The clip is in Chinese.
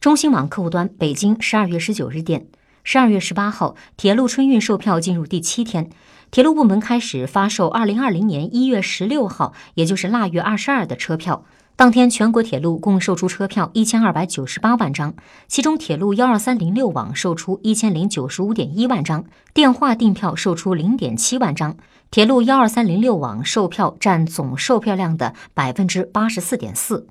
中新网客户端北京十二月十九日电十二月十八号铁路春运售票进入第七天。铁路部门开始发售二零二零年一月十六号也就是腊月二十二的车票。当天全国铁路共售出车票一千二百九十八万张其中铁路幺二三零六网售出一千零九十五点一万张电话订票售出零点七万张铁路幺二三零六网售票占总售票量的百分之八十四点四。